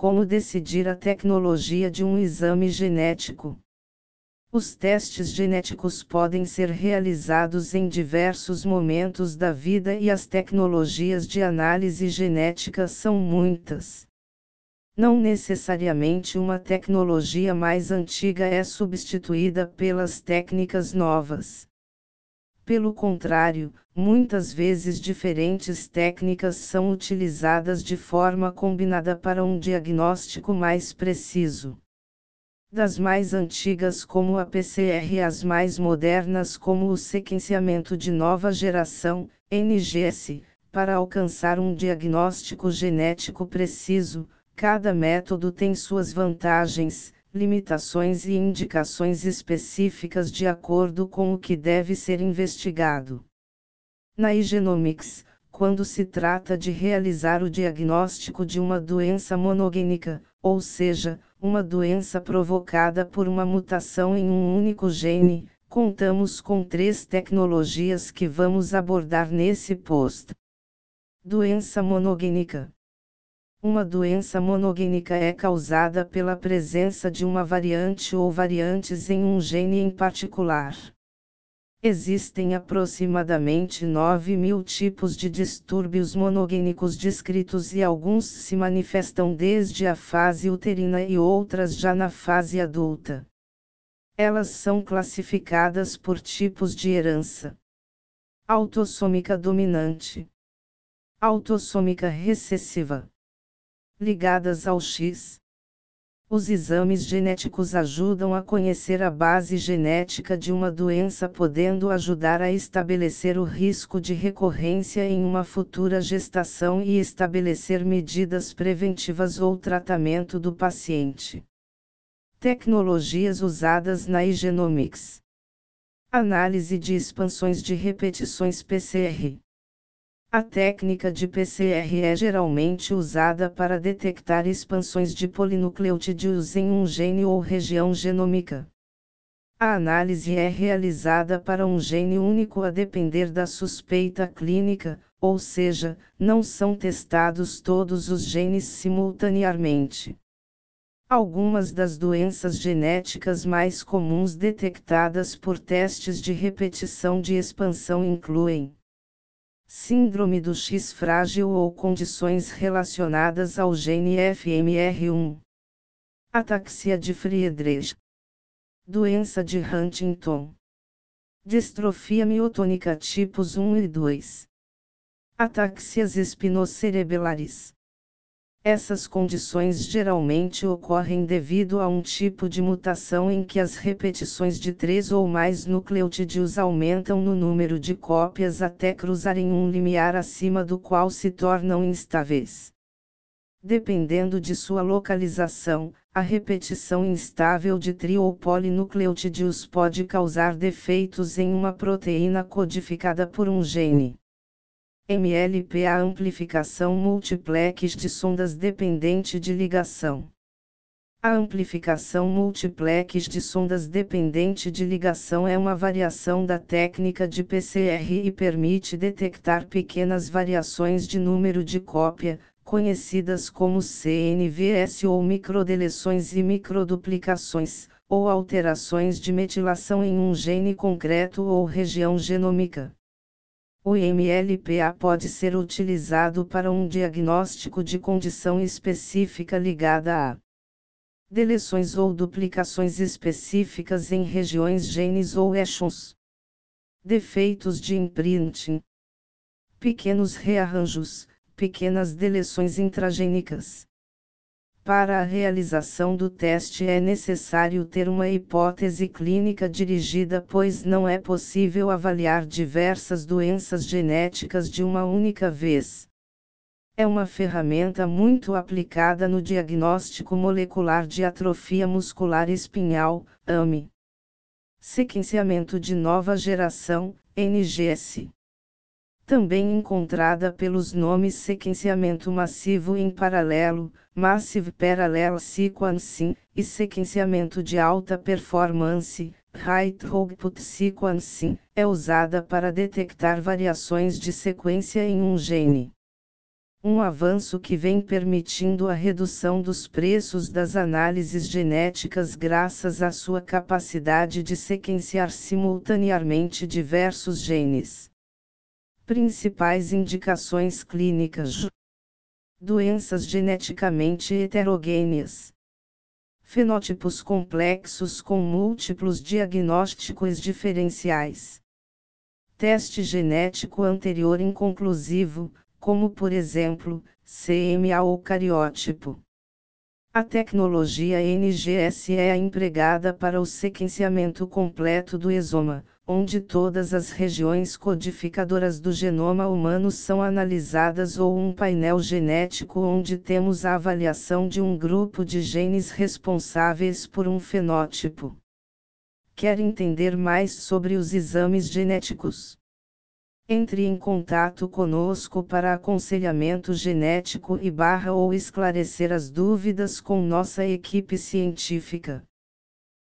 como decidir a tecnologia de um exame genético. Os testes genéticos podem ser realizados em diversos momentos da vida e as tecnologias de análise genética são muitas. Não necessariamente uma tecnologia mais antiga é substituída pelas técnicas novas. Pelo contrário, muitas vezes diferentes técnicas são utilizadas de forma combinada para um diagnóstico mais preciso. Das mais antigas como a PCR às mais modernas como o sequenciamento de nova geração, NGS, para alcançar um diagnóstico genético preciso, cada método tem suas vantagens, limitações e indicações específicas de acordo com o que deve ser investigado. Na Igenomics, quando se trata de realizar o diagnóstico de uma doença monogênica, ou seja, uma doença provocada por uma mutação em um único gene, contamos com três tecnologias que vamos abordar nesse post. Doença monogênica. Uma doença monogênica é causada pela presença de uma variante ou variantes em um gene em particular. Existem aproximadamente 9 mil tipos de distúrbios monogênicos descritos e alguns se manifestam desde a fase uterina e outras já na fase adulta. Elas são classificadas por tipos de herança. Autossômica dominante. Autossômica recessiva ligadas ao X. Os exames genéticos ajudam a conhecer a base genética de uma doença, podendo ajudar a estabelecer o risco de recorrência em uma futura gestação e estabelecer medidas preventivas ou tratamento do paciente. Tecnologias usadas na Igenomics: Análise de expansões de repetições PCR. A técnica de PCR é geralmente usada para detectar expansões de polinucleotídeos em um gene ou região genômica. A análise é realizada para um gene único a depender da suspeita clínica, ou seja, não são testados todos os genes simultaneamente. Algumas das doenças genéticas mais comuns detectadas por testes de repetição de expansão incluem Síndrome do X frágil ou condições relacionadas ao gene FMR1. Ataxia de Friedreich. Doença de Huntington. Distrofia miotônica tipos 1 e 2. Ataxias espinocerebelares. Essas condições geralmente ocorrem devido a um tipo de mutação em que as repetições de três ou mais nucleotídeos aumentam no número de cópias até cruzarem um limiar acima do qual se tornam instáveis. Dependendo de sua localização, a repetição instável de tri ou polinucleotídeos pode causar defeitos em uma proteína codificada por um gene. MLPA Amplificação multiplex de sondas dependente de ligação. A amplificação multiplex de sondas dependente de ligação é uma variação da técnica de PCR e permite detectar pequenas variações de número de cópia, conhecidas como CNVS ou microdeleções e microduplicações, ou alterações de metilação em um gene concreto ou região genômica. O MLPA pode ser utilizado para um diagnóstico de condição específica ligada a deleções ou duplicações específicas em regiões genes ou exons, defeitos de imprinting, pequenos rearranjos, pequenas deleções intragênicas. Para a realização do teste é necessário ter uma hipótese clínica dirigida, pois não é possível avaliar diversas doenças genéticas de uma única vez. É uma ferramenta muito aplicada no diagnóstico molecular de atrofia muscular espinhal, AME. Sequenciamento de nova geração, NGS também encontrada pelos nomes sequenciamento massivo em paralelo, Massive Parallel Sequencing, e sequenciamento de alta performance, High Throughput Sequencing, é usada para detectar variações de sequência em um gene. um avanço que vem permitindo a redução dos preços das análises genéticas graças à sua capacidade de sequenciar simultaneamente diversos genes. Principais indicações clínicas: doenças geneticamente heterogêneas, fenótipos complexos com múltiplos diagnósticos diferenciais, teste genético anterior inconclusivo como por exemplo, CMA ou cariótipo. A tecnologia NGS é empregada para o sequenciamento completo do exoma, onde todas as regiões codificadoras do genoma humano são analisadas ou um painel genético onde temos a avaliação de um grupo de genes responsáveis por um fenótipo. Quer entender mais sobre os exames genéticos? Entre em contato conosco para aconselhamento genético e barra ou esclarecer as dúvidas com nossa equipe científica.